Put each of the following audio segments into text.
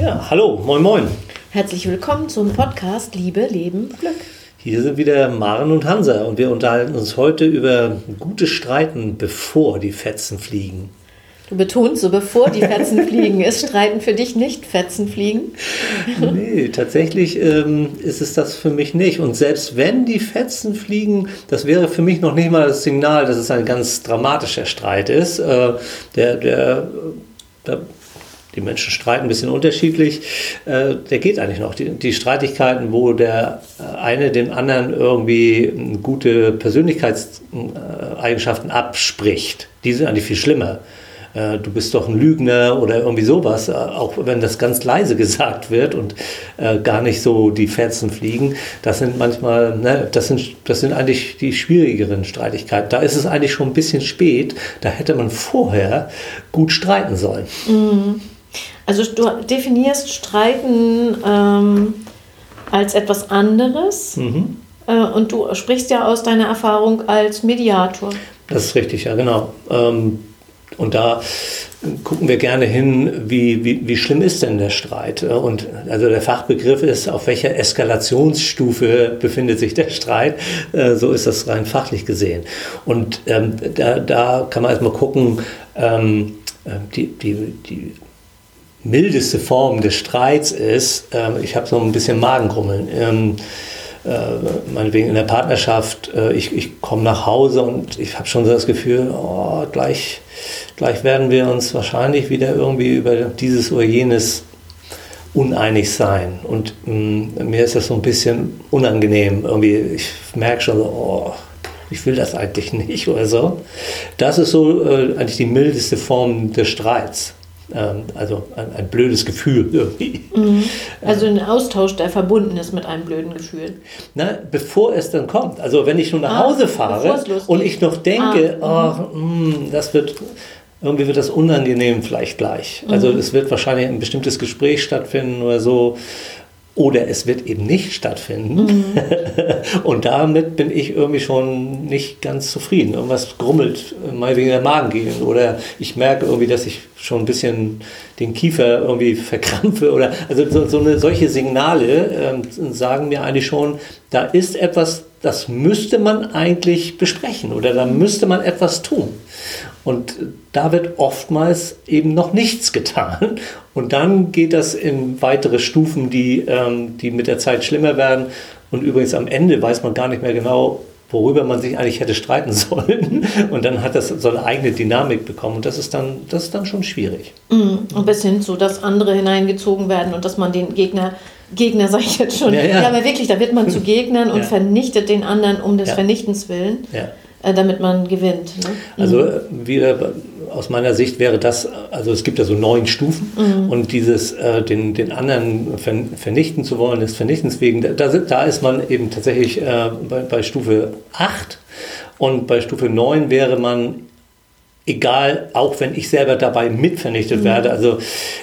Ja, hallo, moin moin. Herzlich willkommen zum Podcast Liebe, Leben, Glück. Hier sind wieder Maren und Hansa und wir unterhalten uns heute über gutes Streiten, bevor die Fetzen fliegen. Du betonst so, bevor die Fetzen fliegen. Ist Streiten für dich nicht Fetzen fliegen? Nee, tatsächlich ähm, ist es das für mich nicht. Und selbst wenn die Fetzen fliegen, das wäre für mich noch nicht mal das Signal, dass es ein ganz dramatischer Streit ist. Äh, der, der, der die Menschen streiten ein bisschen unterschiedlich. Äh, der geht eigentlich noch. Die, die, Streitigkeiten, wo der eine dem anderen irgendwie gute Persönlichkeitseigenschaften abspricht, die sind eigentlich viel schlimmer. Äh, du bist doch ein Lügner oder irgendwie sowas, äh, auch wenn das ganz leise gesagt wird und äh, gar nicht so die Fetzen fliegen, das sind manchmal, ne, das sind, das sind eigentlich die schwierigeren Streitigkeiten. Da ist es eigentlich schon ein bisschen spät, da hätte man vorher gut streiten sollen. Mhm. Also du definierst Streiten ähm, als etwas anderes mhm. äh, und du sprichst ja aus deiner Erfahrung als Mediator. Das ist richtig, ja genau. Ähm, und da gucken wir gerne hin, wie, wie, wie schlimm ist denn der Streit? Und also der Fachbegriff ist, auf welcher Eskalationsstufe befindet sich der Streit? Äh, so ist das rein fachlich gesehen. Und ähm, da, da kann man erstmal gucken, ähm, äh, die, die, die mildeste Form des Streits ist, äh, ich habe so ein bisschen Magengrummeln. Ähm, äh, meinetwegen in der Partnerschaft, äh, ich, ich komme nach Hause und ich habe schon so das Gefühl, oh, gleich, gleich werden wir uns wahrscheinlich wieder irgendwie über dieses oder jenes uneinig sein. Und mh, mm, mir ist das so ein bisschen unangenehm. Irgendwie, ich merke schon so, oh, ich will das eigentlich nicht oder so. Das ist so äh, eigentlich die mildeste Form des Streits. Ähm, also ein, ein, blödes Gefühl irgendwie. Mhm. Also ein Austausch, der verbunden ist mit einem blöden Gefühl. Na, bevor es dann kommt. Also wenn ich schon nach ah, Hause fahre und ich noch denke, ah, oh, mh, das wird irgendwie wird das unangenehm vielleicht gleich. Also mhm. es wird wahrscheinlich ein bestimmtes Gespräch stattfinden oder so, oder es wird eben nicht stattfinden. Mhm. Und damit bin ich irgendwie schon nicht ganz zufrieden. Irgendwas grummelt mal wegen der Magengegend. Oder ich merke irgendwie, dass ich schon ein bisschen den Kiefer irgendwie verkrampfe. Oder also so, so eine, solche Signale ähm, sagen mir eigentlich schon, da ist etwas, das müsste man eigentlich besprechen oder da müsste man etwas tun. Und da wird oftmals eben noch nichts getan. Und dann geht das in weitere Stufen, die, ähm, die mit der Zeit schlimmer werden. Und übrigens am Ende weiß man gar nicht mehr genau, worüber man sich eigentlich hätte streiten sollen. Und dann hat das so eine eigene Dynamik bekommen. Und das ist dann, das ist dann schon schwierig. Mhm. Und bis hin zu, dass andere hineingezogen werden und dass man den Gegner Gegner sage ich jetzt schon. Ja, ja. ja, aber wirklich, da wird man zu Gegnern und ja. vernichtet den anderen um des Vernichtens willen. Ja. Äh, damit man gewinnt. Ne? Also mhm. Äh, wieder aus meiner Sicht wäre das, also es gibt ja so neun Stufen mhm. und dieses, äh, den, den anderen vernichten zu wollen, des Vernichtens wegen, da, da ist man eben tatsächlich äh, bei, bei Stufe 8 und bei Stufe 9 wäre man egal, auch wenn ich selber dabei mitvernichtet mhm. werde. Also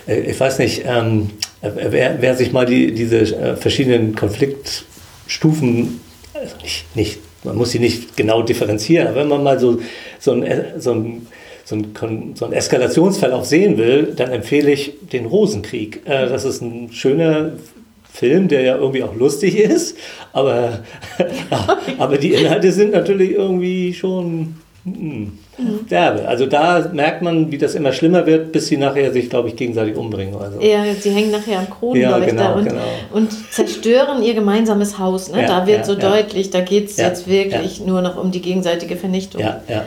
äh, ich weiß nicht, ähm, wer, wer, sich mal die, diese verschiedenen Konfliktstufen, also nicht, nicht man muss sie nicht genau differenzieren, aber wenn man mal so, so ein, so ein so einen, so einen Eskalationsverlauf sehen will, dann empfehle ich den Rosenkrieg. Äh, das ist ein schöner Film, der ja irgendwie auch lustig ist, aber, aber die Inhalte sind natürlich irgendwie schon Mhm. Derbe. Also da merkt man, wie das immer schlimmer wird, bis sie nachher sich, glaube ich, gegenseitig umbringen. Oder so. Ja, sie hängen nachher am Kronleuchter ja, genau, und, genau. und zerstören ihr gemeinsames Haus. Ne? Ja, da wird ja, so deutlich, da geht es jetzt wirklich nur noch um die gegenseitige Vernichtung. Ja, ja.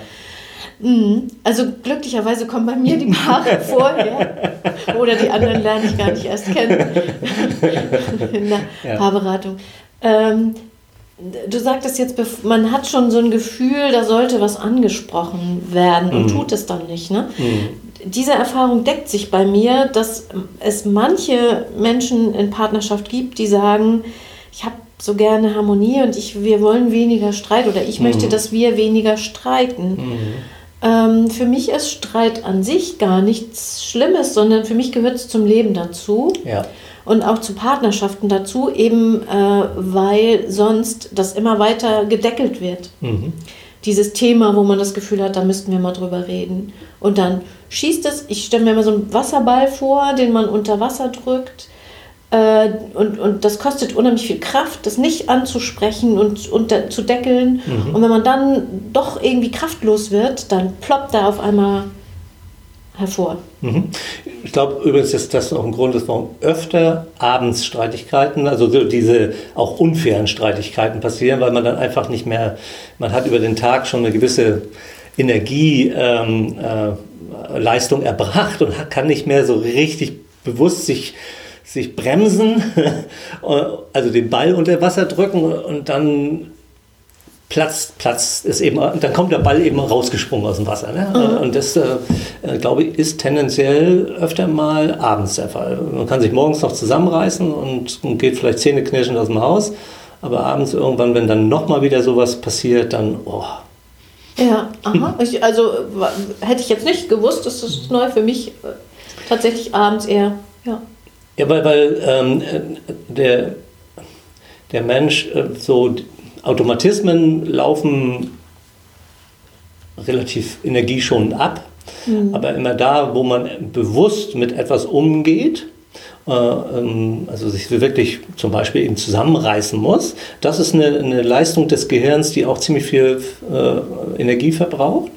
Mhm. Also glücklicherweise kommen bei mir die Paare vorher. Oder die anderen lerne ich gar nicht erst kennen in der Paarberatung. Ähm, Du sagtest jetzt, man hat schon so ein Gefühl, da sollte was angesprochen werden und mhm. tut es dann nicht. Ne? Mhm. Diese Erfahrung deckt sich bei mir, dass es manche Menschen in Partnerschaft gibt, die sagen, ich habe so gerne Harmonie und ich, wir wollen weniger Streit oder ich mhm. möchte, dass wir weniger streiten. Mhm. Ähm, für mich ist Streit an sich gar nichts Schlimmes, sondern für mich gehört es zum Leben dazu. Ja und auch zu Partnerschaften dazu, eben äh, weil sonst das immer weiter gedeckelt wird. Mhm. dieses Thema, wo man das Gefühl hat, da müssten wir mal drüber reden. Und dann schießt es, ich stelle mir immer so einen Wasserball vor, den man unter Wasser drückt. Äh, und, und das kostet unheimlich viel Kraft, das nicht anzusprechen und, und zu deckeln. Mhm. Und wenn man dann doch irgendwie kraftlos wird, dann ploppt da auf einmal hervor. Mhm. Ich glaube übrigens, dass das auch ein Grund ist, warum öfter abends Streitigkeiten, also diese auch unfairen Streitigkeiten passieren, weil man dann einfach nicht mehr, man hat über den Tag schon eine gewisse Energieleistung ähm, äh, erbracht und kann nicht mehr so richtig bewusst sich sich bremsen, also den Ball unter Wasser drücken und dann platzt, platzt ist eben, dann kommt der Ball eben rausgesprungen aus dem Wasser. Ne? Mhm. Und das, äh, äh, glaube ich, ist tendenziell öfter mal abends der Fall. Man kann sich morgens noch zusammenreißen und, und geht vielleicht zähneknirschend aus dem Haus, aber abends irgendwann, wenn dann nochmal wieder sowas passiert, dann, oh. Ja, aha. Ich, also hätte ich jetzt nicht gewusst, das ist neu für mich. Äh, tatsächlich abends eher, ja. Ja, weil, weil ähm, der, der Mensch äh, so Automatismen laufen relativ energieschonend ab, mhm. aber immer da, wo man bewusst mit etwas umgeht, äh, ähm, also sich wirklich zum Beispiel eben zusammenreißen muss, das ist eine, eine Leistung des Gehirns, die auch ziemlich viel äh, Energie verbraucht.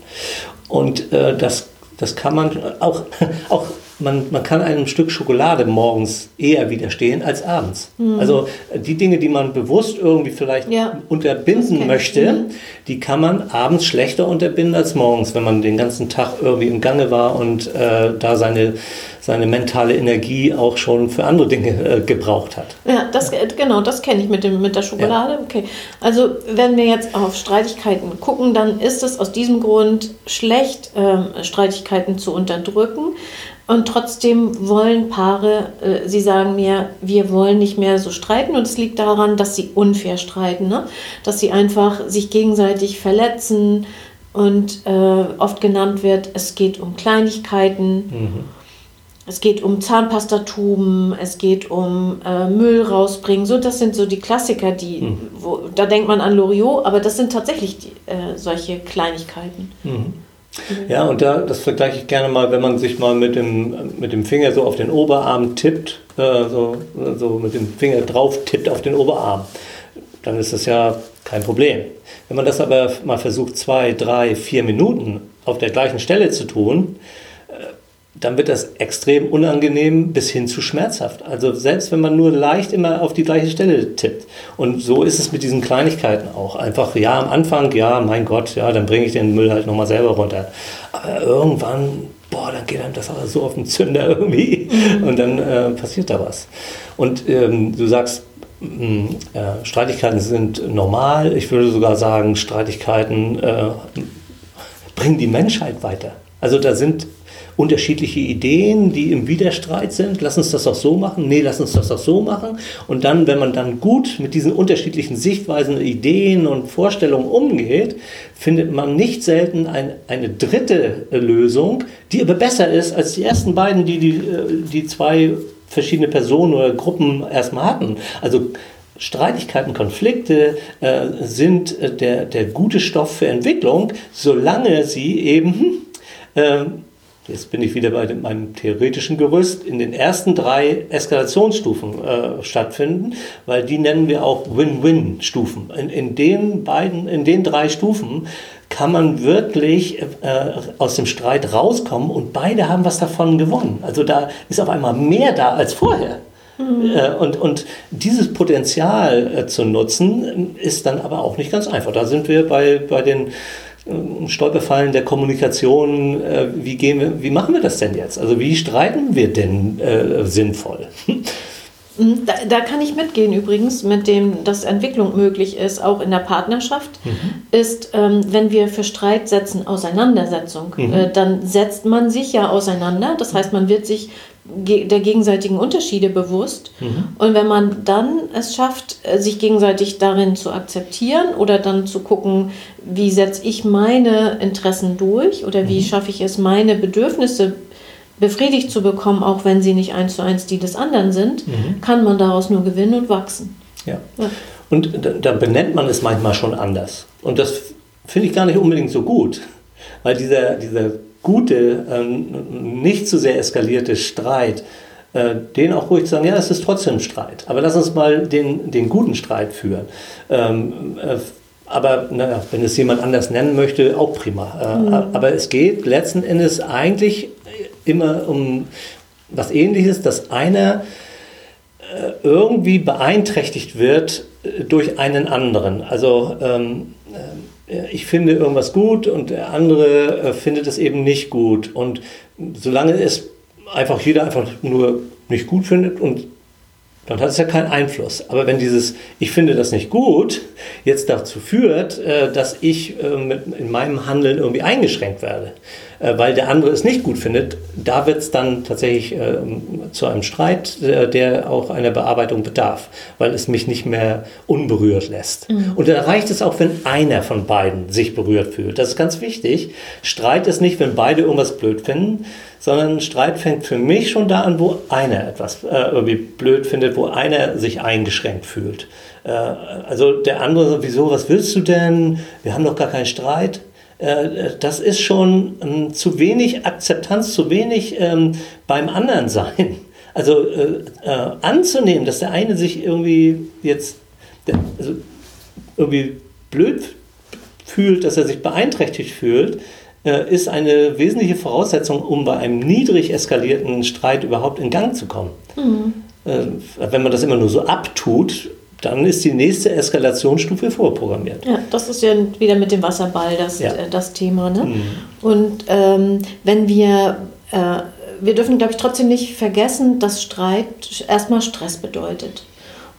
Und äh, das, das kann man auch, auch man, man kann einem Stück Schokolade morgens eher widerstehen als abends. Mhm. Also die Dinge, die man bewusst irgendwie vielleicht ja. unterbinden möchte, mhm. die kann man abends schlechter unterbinden als morgens, wenn man den ganzen Tag irgendwie im Gange war und äh, da seine, seine mentale Energie auch schon für andere Dinge äh, gebraucht hat. Ja, das, genau, das kenne ich mit, dem, mit der Schokolade. Ja. Okay. Also wenn wir jetzt auf Streitigkeiten gucken, dann ist es aus diesem Grund schlecht, äh, Streitigkeiten zu unterdrücken. Und trotzdem wollen Paare, äh, sie sagen mir, wir wollen nicht mehr so streiten. Und es liegt daran, dass sie unfair streiten, ne? dass sie einfach sich gegenseitig verletzen. Und äh, oft genannt wird, es geht um Kleinigkeiten. Mhm. Es geht um Zahnpastatuben, es geht um äh, Müll rausbringen. So, das sind so die Klassiker, die, mhm. wo, da denkt man an Loriot, aber das sind tatsächlich die, äh, solche Kleinigkeiten. Mhm. Ja, und da, das vergleiche ich gerne mal, wenn man sich mal mit dem, mit dem Finger so auf den Oberarm tippt, äh, so, so mit dem Finger drauf tippt auf den Oberarm, dann ist das ja kein Problem. Wenn man das aber mal versucht, zwei, drei, vier Minuten auf der gleichen Stelle zu tun, dann wird das extrem unangenehm bis hin zu schmerzhaft. Also selbst wenn man nur leicht immer auf die gleiche Stelle tippt. Und so ist es mit diesen Kleinigkeiten auch. Einfach, ja, am Anfang, ja, mein Gott, ja, dann bringe ich den Müll halt nochmal selber runter. Aber irgendwann, boah, dann geht einem das aber so auf den Zünder irgendwie. Und dann äh, passiert da was. Und ähm, du sagst, mh, äh, Streitigkeiten sind normal. Ich würde sogar sagen, Streitigkeiten äh, bringen die Menschheit weiter. Also da sind unterschiedliche Ideen, die im Widerstreit sind. Lass uns das auch so machen. Nee, lass uns das auch so machen. Und dann, wenn man dann gut mit diesen unterschiedlichen Sichtweisen, Ideen und Vorstellungen umgeht, findet man nicht selten ein, eine dritte Lösung, die aber besser ist als die ersten beiden, die die, äh, die zwei verschiedene Personen oder Gruppen erstmal hatten. Also Streitigkeiten, Konflikte äh, sind äh, der, der gute Stoff für Entwicklung, solange sie eben äh, jetzt bin ich wieder bei meinem theoretischen Gerüst, in den ersten drei Eskalationsstufen äh, stattfinden, weil die nennen wir auch Win-Win-Stufen. In, in den beiden, in den drei Stufen kann man wirklich äh, aus dem Streit rauskommen und beide haben was davon gewonnen. Also da ist auf einmal mehr da als vorher. Mhm. Äh, und, und dieses Potenzial äh, zu nutzen, ist dann aber auch nicht ganz einfach. Da sind wir bei, bei den Stolperfallen der Kommunikation, äh, wie, gehen wir, wie machen wir das denn jetzt? Also wie streiten wir denn äh, sinnvoll? Mhm, da, da, kann ich mitgehen übrigens, mit dem, dass Entwicklung möglich ist, auch in der Partnerschaft, mhm. ist, ähm, wenn wir für Streit setzen Auseinandersetzung, mhm. äh, dann setzt man sich ja auseinander. Das heißt, man wird sich der gegenseitigen Unterschiede bewusst. Mhm. Und wenn man dann es schafft, äh, sich gegenseitig darin zu akzeptieren oder dann zu gucken, wie setze ich meine Interessen durch oder wie mhm. schaffe ich es, meine Bedürfnisse befriedigt zu bekommen, auch wenn sie nicht eins zu eins die des anderen sind, mhm. kann man daraus nur gewinnen und wachsen. Ja. ja. Und da benennt man es manchmal schon anders. Und das finde ich gar nicht unbedingt so gut, weil dieser, dieser gute, ähm, nicht zu sehr eskalierte Streit, äh, den auch ruhig zu sagen, ja, es ist trotzdem Streit, aber lass uns mal den, den guten Streit führen. Ähm, äh, aber naja, wenn es jemand anders nennen möchte, auch prima. Äh, mhm. Aber es geht letzten Endes eigentlich immer um was Ähnliches, dass einer äh, irgendwie beeinträchtigt wird äh, durch einen anderen. Also ähm, äh, ich finde irgendwas gut und der andere findet es eben nicht gut. Und solange es einfach jeder einfach nur nicht gut findet und dann hat es ja keinen Einfluss. Aber wenn dieses Ich finde das nicht gut jetzt dazu führt, äh, dass ich äh, in meinem Handeln irgendwie eingeschränkt werde, äh, weil der andere es nicht gut findet, da wird es dann tatsächlich zu einem Streit, der auch einer Bearbeitung bedarf, weil es mich nicht mehr unberührt lässt. Mhm. Und da reicht es auch, wenn einer von beiden sich berührt fühlt. Das ist ganz wichtig. Streit ist nicht, wenn beide irgendwas blöd finden, sondern Streit fängt für mich schon da an, wo einer etwas äh, irgendwie blöd findet, wo einer sich eingeschränkt fühlt. Äh, also der andere so, wieso, was willst du denn? Wir haben doch gar keinen Streit. Äh, das ist schon ähm, zu wenig Akzeptanz, zu wenig ähm, beim anderen sein. Also äh, äh, anzunehmen, dass der eine sich irgendwie jetzt also irgendwie blöd fühlt, dass er sich beeinträchtigt fühlt, ist eine wesentliche Voraussetzung, um bei einem niedrig eskalierten Streit überhaupt in Gang zu kommen. Mhm. Wenn man das immer nur so abtut, dann ist die nächste Eskalationsstufe vorprogrammiert. Ja, das ist ja wieder mit dem Wasserball das, ja. Äh, das Thema. Ne? Mhm. Und ähm, wenn wir, äh, wir dürfen, glaube ich, trotzdem nicht vergessen, dass Streit erstmal Stress bedeutet.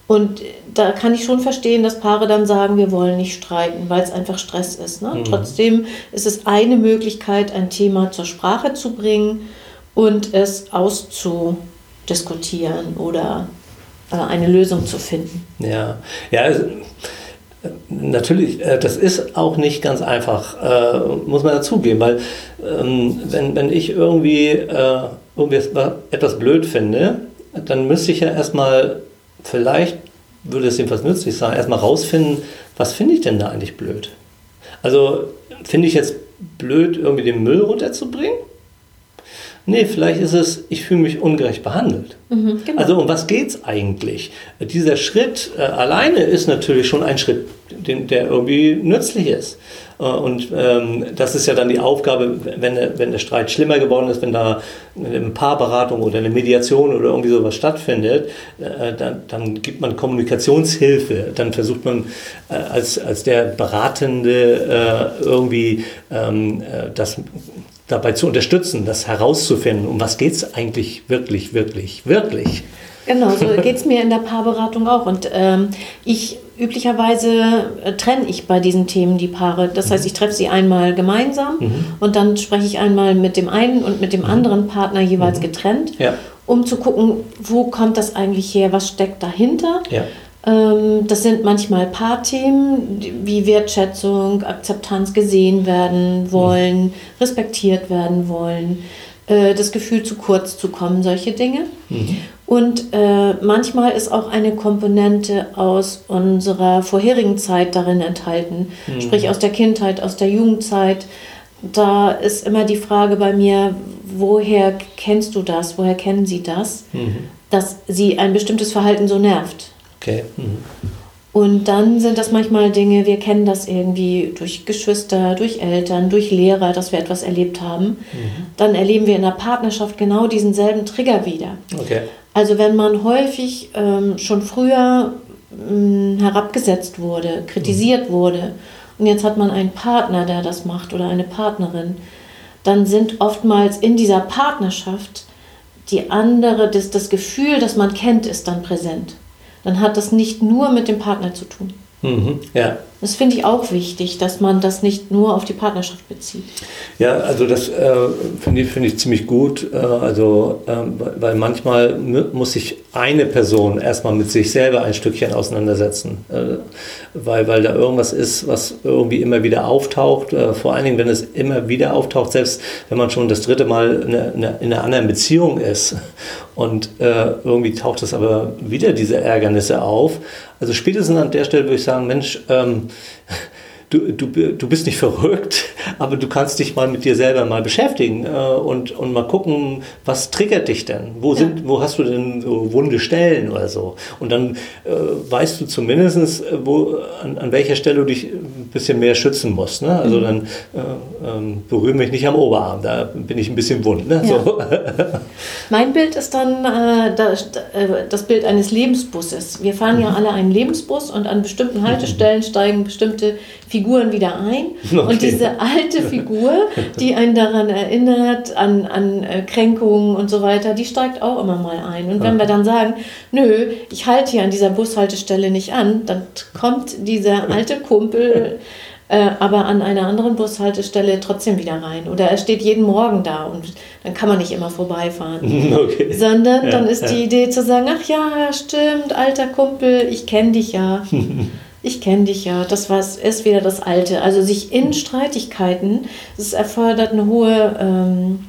Und da kann ich schon verstehen, dass Paare dann sagen, wir wollen nicht streiten, weil es einfach Stress ist. Ne? Mhm. Trotzdem ist es eine Möglichkeit, ein Thema zur Sprache zu bringen und es auszudiskutieren oder äh, eine Lösung zu finden. Ja, ja. Also, natürlich, äh, das ist auch nicht ganz einfach, äh, muss man dazugeben, weil ähm, wenn, wenn ich irgendwie, äh, irgendwie etwas blöd finde, dann müsste ich ja erstmal vielleicht würde es jedenfalls nützlich sein, erstmal rausfinden, was finde ich denn da eigentlich blöd? Also finde ich jetzt blöd, irgendwie den Müll runterzubringen? Nee, vielleicht ist es, ich fühle mich ungerecht behandelt. Mhm, genau. Also um was geht es eigentlich? Dieser Schritt äh, alleine ist natürlich schon ein Schritt, den, der irgendwie nützlich ist. Äh, und ähm, das ist ja dann die Aufgabe, wenn, wenn der Streit schlimmer geworden ist, wenn da eine Paarberatung oder eine Mediation oder irgendwie sowas stattfindet, äh, dann, dann gibt man Kommunikationshilfe. Dann versucht man äh, als, als der Beratende äh, irgendwie ähm, äh, das dabei zu unterstützen, das herauszufinden, um was geht es eigentlich wirklich, wirklich, wirklich. Genau, so geht es mir in der Paarberatung auch. Und ähm, ich üblicherweise äh, trenne ich bei diesen Themen die Paare. Das heißt, ich treffe sie einmal gemeinsam mhm. und dann spreche ich einmal mit dem einen und mit dem mhm. anderen Partner jeweils mhm. getrennt, ja. um zu gucken, wo kommt das eigentlich her, was steckt dahinter. Ja. Ähm, das sind manchmal Paarthemen wie Wertschätzung, Akzeptanz, gesehen werden wollen, mhm. respektiert werden wollen, äh, das Gefühl zu kurz zu kommen, solche Dinge. Mhm. Und äh, manchmal ist auch eine Komponente aus unserer vorherigen Zeit darin enthalten, mhm. sprich aus der Kindheit, aus der Jugendzeit. Da ist immer die Frage bei mir, woher kennst du das, woher kennen sie das, mhm. dass sie ein bestimmtes Verhalten so nervt. Okay. Mhm. Und dann sind das manchmal Dinge, wir kennen das irgendwie durch Geschwister, durch Eltern, durch Lehrer, dass wir etwas erlebt haben. Mhm. Dann erleben wir in der Partnerschaft genau diesen selben Trigger wieder. Okay. Also wenn man häufig ähm, schon früher ähm, herabgesetzt wurde, kritisiert mhm. wurde und jetzt hat man einen Partner, der das macht oder eine Partnerin, dann sind oftmals in dieser Partnerschaft die andere, das, das Gefühl, das man kennt, ist dann präsent. Dann hat das nicht nur mit dem Partner zu tun. Mhm, ja. Das finde ich auch wichtig, dass man das nicht nur auf die Partnerschaft bezieht. Ja, also das äh, finde ich, find ich ziemlich gut. Äh, also, äh, weil manchmal muss sich eine Person erstmal mit sich selber ein Stückchen auseinandersetzen. Äh, weil, weil da irgendwas ist, was irgendwie immer wieder auftaucht. Äh, vor allen Dingen, wenn es immer wieder auftaucht, selbst wenn man schon das dritte Mal in, eine, in einer anderen Beziehung ist. Und äh, irgendwie taucht es aber wieder diese Ärgernisse auf. Also spätestens an der Stelle würde ich sagen, Mensch, ähm, du, du, du bist nicht verrückt, aber du kannst dich mal mit dir selber mal beschäftigen äh, und, und mal gucken, was triggert dich denn? Wo, sind, wo hast du denn so wunde Stellen oder so? Und dann äh, weißt du zumindest, äh, wo, an, an welcher Stelle du dich bisschen mehr schützen musst. Ne? Also mhm. dann äh, ähm, berühre mich nicht am Oberarm, da bin ich ein bisschen wund. Ne? Ja. So. mein Bild ist dann äh, das, äh, das Bild eines Lebensbusses. Wir fahren ja mhm. alle einen Lebensbus und an bestimmten Haltestellen steigen bestimmte Figuren wieder ein. Okay. Und diese alte Figur, die einen daran erinnert, an, an äh, Kränkungen und so weiter, die steigt auch immer mal ein. Und wenn wir dann sagen, nö, ich halte hier an dieser Bushaltestelle nicht an, dann kommt dieser alte Kumpel äh, aber an einer anderen Bushaltestelle trotzdem wieder rein. Oder er steht jeden Morgen da und dann kann man nicht immer vorbeifahren. Okay. Sondern ja, dann ist ja. die Idee zu sagen, ach ja, stimmt, alter Kumpel, ich kenne dich ja. ich kenne dich ja, das war, ist wieder das Alte. Also sich in Streitigkeiten, es erfordert eine hohe ähm,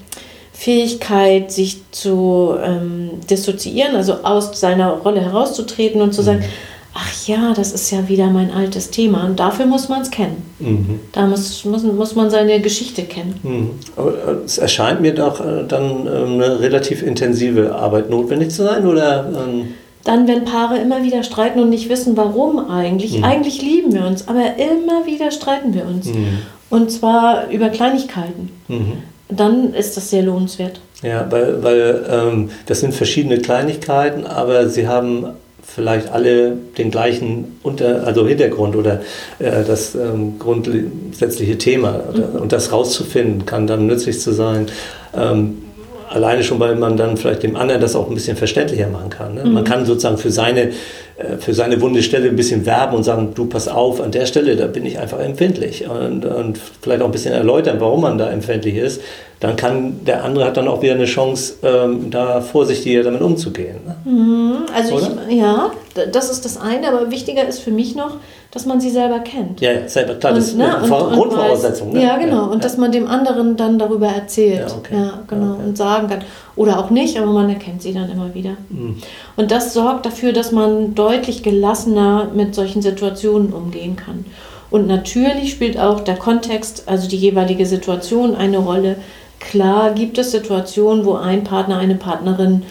Fähigkeit, sich zu ähm, dissoziieren, also aus seiner Rolle herauszutreten und zu sagen, mhm ach ja, das ist ja wieder mein altes Thema. Und dafür muss man es kennen. Mhm. Da muss, muss, muss man seine Geschichte kennen. Mhm. Aber äh, es erscheint mir doch äh, dann ähm, eine relativ intensive Arbeit notwendig zu sein, oder? Ähm dann, wenn Paare immer wieder streiten und nicht wissen, warum eigentlich. Mhm. Eigentlich lieben wir uns, aber immer wieder streiten wir uns. Mhm. Und zwar über Kleinigkeiten. Mhm. Dann ist das sehr lohnenswert. Ja, weil, weil ähm, das sind verschiedene Kleinigkeiten, aber sie haben vielleicht alle den gleichen Unter also Hintergrund oder äh, das ähm, grundsätzliche Thema. Mhm. Und das rauszufinden, kann dann nützlich zu sein. Ähm, alleine schon, weil man dann vielleicht dem anderen das auch ein bisschen verständlicher machen kann. Ne? Mhm. Man kann sozusagen für seine, äh, für seine wunde Stelle ein bisschen werben und sagen, du pass auf, an der Stelle, da bin ich einfach empfindlich. Und, und vielleicht auch ein bisschen erläutern, warum man da empfindlich ist dann kann der andere hat dann auch wieder eine Chance, ähm, da vorsichtiger damit umzugehen. Ne? Mhm, also ich, ja, das ist das eine, aber wichtiger ist für mich noch, dass man sie selber kennt. Ja, selber, klar, das ne, ist eine Grundvoraussetzung. Ne? Ja, genau, ja, und ja. dass man dem anderen dann darüber erzählt. Ja, okay. ja genau, okay. und sagen kann. Oder auch nicht, aber man erkennt sie dann immer wieder. Mhm. Und das sorgt dafür, dass man deutlich gelassener mit solchen Situationen umgehen kann. Und natürlich spielt auch der Kontext, also die jeweilige Situation eine Rolle Klar gibt es Situationen, wo ein Partner, eine Partnerin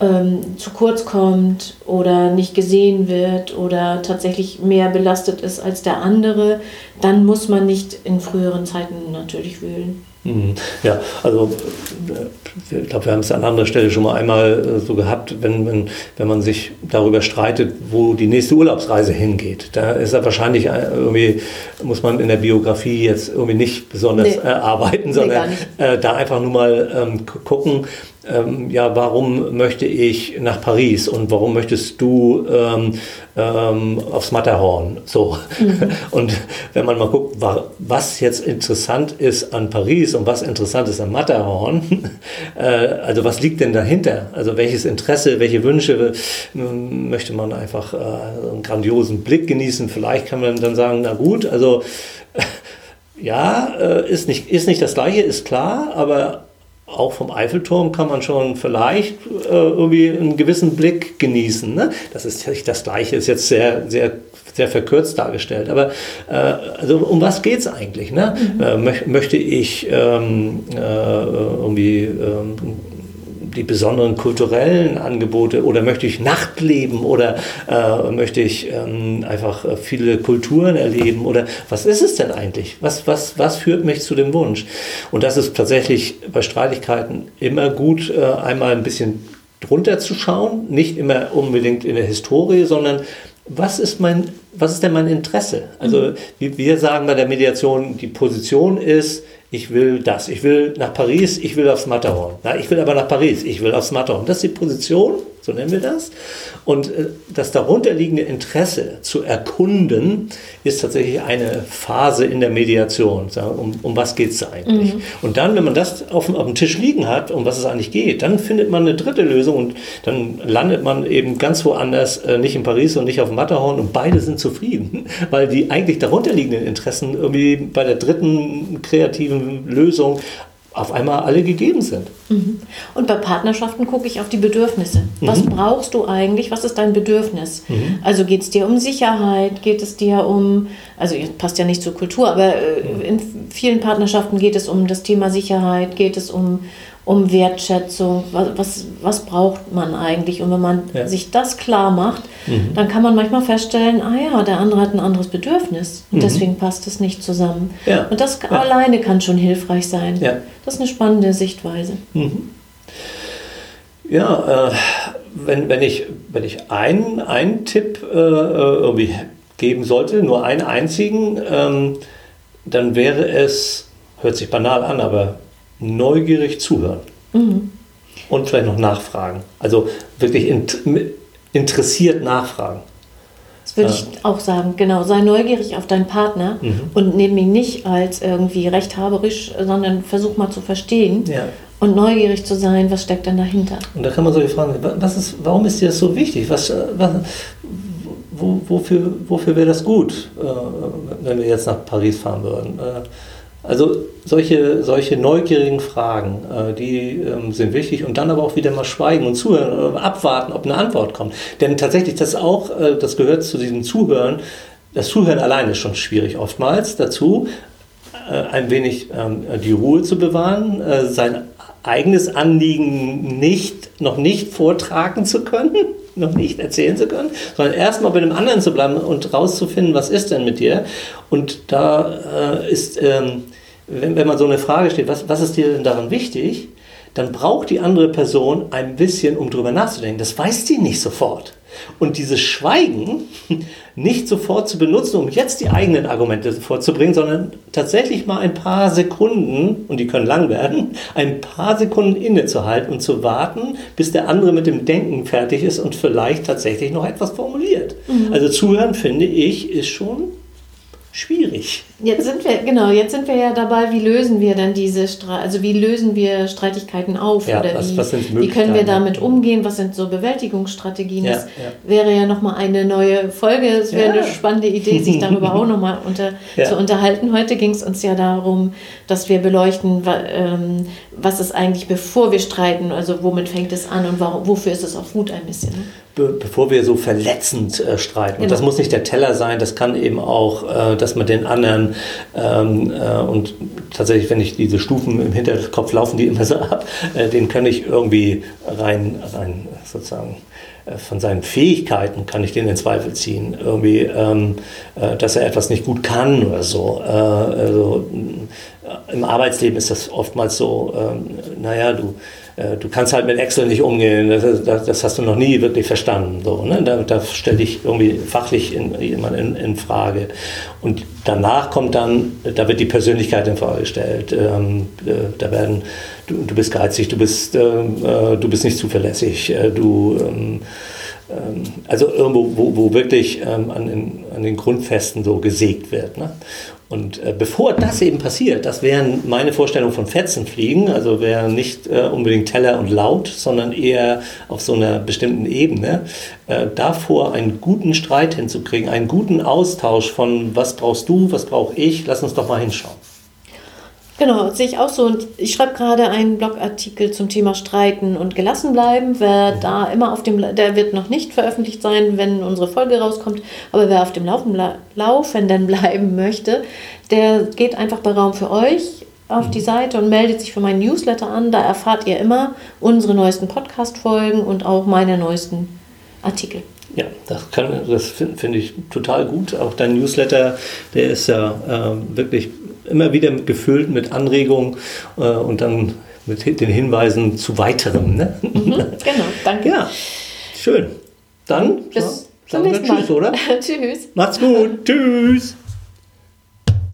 ähm, zu kurz kommt oder nicht gesehen wird oder tatsächlich mehr belastet ist als der andere, dann muss man nicht in früheren Zeiten natürlich wühlen. Mhm. Ja, also äh, ich glaube, wir haben es an anderer Stelle schon mal einmal äh, so gehabt, wenn, wenn, wenn man sich darüber streitet, wo die nächste Urlaubsreise hingeht. Da ist er wahrscheinlich äh, irgendwie, muss man in der Biografie jetzt irgendwie nicht besonders nee. arbeiten, sondern nee, da einfach nur mal ähm, gucken, ähm, ja, warum möchte ich nach Paris und warum möchtest du ähm, ähm, aufs Matterhorn? So. Mhm. Und wenn man mal guckt, was jetzt interessant ist an Paris und was interessant ist am Matterhorn, äh, also was liegt denn dahinter? Also welches Interesse, welche Wünsche äh, möchte man einfach äh, einen grandiosen Blick genießen? Vielleicht kann man dann sagen, na gut, also ja, äh, ist, nicht, ist nicht das gleiche, ist klar, aber auch vom Eiffelturm kann man schon vielleicht äh, irgendwie einen gewissen Blick genießen. Ne? Das ist nicht das Gleiche, ist jetzt sehr, sehr, sehr verkürzt dargestellt. Aber äh, also um was geht es eigentlich? Ne? Mhm. Äh, möch, möchte ich ähm, äh, irgendwie ähm, die besonderen kulturellen Angebote oder möchte ich Nachtleben oder äh, möchte ich ähm, einfach äh, viele Kulturen erleben oder was ist es denn eigentlich? Was, was, was führt mich zu dem Wunsch? Und das ist tatsächlich bei Streitigkeiten immer gut, äh, einmal ein bisschen drunter zu schauen, nicht immer unbedingt in der Historie, sondern was ist mein, was ist denn mein Interesse? Also mhm. wir sagen bei der Mediation, die Position ist, ich will das, ich will nach Paris, ich will aufs Matterhorn. Na, ich will aber nach Paris, ich will aufs Matterhorn. Das ist die Position, so nennen wir das. Und äh, das darunterliegende Interesse zu erkunden, ist tatsächlich eine Phase in der Mediation. Um, um was geht es eigentlich? Mhm. Und dann, wenn man das auf, auf dem Tisch liegen hat, um was es eigentlich geht, dann findet man eine dritte Lösung und dann landet man eben ganz woanders, äh, nicht in Paris und nicht auf dem Matterhorn und beide sind zufrieden, weil die eigentlich darunterliegenden Interessen irgendwie bei der dritten kreativen Lösung auf einmal alle gegeben sind. Mhm. Und bei Partnerschaften gucke ich auf die Bedürfnisse. Was mhm. brauchst du eigentlich? Was ist dein Bedürfnis? Mhm. Also geht es dir um Sicherheit? Geht es dir um, also passt ja nicht zur Kultur, aber äh, mhm. in vielen Partnerschaften geht es um das Thema Sicherheit, geht es um um Wertschätzung, was, was, was braucht man eigentlich? Und wenn man ja. sich das klar macht, mhm. dann kann man manchmal feststellen, ah ja, der andere hat ein anderes Bedürfnis und mhm. deswegen passt es nicht zusammen. Ja. Und das ja. alleine kann schon hilfreich sein. Das ist eine spannende Sichtweise. Mhm. Ja, äh, wenn, wenn ich, wenn ich einen, einen Tipp äh, irgendwie geben sollte, nur einen einzigen, ähm, dann wäre es, hört sich banal an, aber neugierig zuhören. Mhm. Und vielleicht noch nachfragen. Also wirklich interessiert nachfragen. Das würde ich auch sagen, genau. Sei neugierig auf deinen Partner mhm. und nehme ihn nicht als irgendwie rechthaberisch, sondern versuch mal zu verstehen ja. und neugierig zu sein, was steckt denn dahinter. Und da kann man solche fragen, was ist, warum ist dir das so wichtig? Was, äh, was, wo, wofür, wofür wäre das gut, äh, wenn wir jetzt nach Paris fahren würden? Also solche, solche neugierigen Fragen, äh, die ähm, sind wichtig und dann aber auch wieder mal schweigen und zuhören, äh, abwarten, ob eine Antwort kommt. Denn tatsächlich, das auch, äh, das gehört zu diesem Zuhören. Das Zuhören allein ist schon schwierig oftmals dazu, ein wenig ähm, die Ruhe zu bewahren, sein eigenes Anliegen nicht, noch nicht vortragen zu können, noch nicht erzählen zu können, sondern erstmal bei dem anderen zu bleiben und rauszufinden, was ist denn mit dir. Und da äh, ist, ähm, wenn, wenn man so eine Frage steht, was, was ist dir denn daran wichtig, dann braucht die andere Person ein bisschen, um drüber nachzudenken. Das weiß die nicht sofort. Und dieses Schweigen nicht sofort zu benutzen, um jetzt die eigenen Argumente vorzubringen, sondern tatsächlich mal ein paar Sekunden, und die können lang werden, ein paar Sekunden innezuhalten und zu warten, bis der andere mit dem Denken fertig ist und vielleicht tatsächlich noch etwas formuliert. Mhm. Also zuhören, finde ich, ist schon schwierig. Jetzt sind wir, genau, jetzt sind wir ja dabei, wie lösen wir dann diese Streit, also wie lösen wir Streitigkeiten auf? Ja, oder was, wie, was wie können wir damit umgehen? Was sind so Bewältigungsstrategien? Ja, das ja. wäre ja nochmal eine neue Folge. Es wäre eine spannende Idee, sich darüber auch nochmal unter, zu unterhalten. Heute ging es uns ja darum, dass wir beleuchten, ähm, was ist eigentlich, bevor wir streiten, also womit fängt es an und warum, wofür ist es auch gut ein bisschen. Ne? Be bevor wir so verletzend äh, streiten. Genau. Und das muss nicht der Teller sein, das kann eben auch, äh, dass man den anderen ähm, äh, und tatsächlich, wenn ich diese Stufen im Hinterkopf laufen, die immer so ab, äh, den kann ich irgendwie rein, rein sozusagen von seinen Fähigkeiten kann ich den in Zweifel ziehen. Irgendwie, ähm, äh, dass er etwas nicht gut kann oder so. Äh, also, Im Arbeitsleben ist das oftmals so, ähm, naja, du äh, du kannst halt mit Excel nicht umgehen, das, das, das hast du noch nie wirklich verstanden. So, ne? Da, da stelle ich irgendwie fachlich in, jemand in, in, Frage. Und danach kommt dann, da wird die Persönlichkeit in Frage gestellt. Ähm, äh, da werden, du, du, bist geizig, du bist, ähm, äh, du bist nicht zuverlässig, äh, du ähm, ähm, also irgendwo, wo, wo wirklich ähm, an, den, an, den, Grundfesten so gesägt wird. Ne? Und äh, bevor das eben passiert, das wären meine Vorstellungen von Fetzenfliegen, also wäre nicht äh, unbedingt Teller und laut, sondern eher auf so einer bestimmten Ebene, äh, davor einen guten Streit hinzukriegen, einen guten Austausch von was brauchst du, was brauche ich, lass uns doch mal hinschauen. Genau, sehe ich auch so. Und ich schreibe gerade einen Blogartikel zum Thema Streiten und gelassen bleiben. Wer mhm. da immer auf dem, der wird noch nicht veröffentlicht sein, wenn unsere Folge rauskommt. Aber wer auf dem Laufen, Laufenden bleiben möchte, der geht einfach bei Raum für euch auf die mhm. Seite und meldet sich für meinen Newsletter an. Da erfahrt ihr immer unsere neuesten Podcast-Folgen und auch meine neuesten Artikel. Ja, das, das finde find ich total gut. Auch dein Newsletter, der ist ja äh, wirklich immer wieder gefüllt mit Anregungen äh, und dann mit den Hinweisen zu weiterem. Ne? Mhm, genau, danke. Ja, schön. Dann bis zum nächsten Mal. Tschüss, oder? tschüss. Macht's gut. tschüss.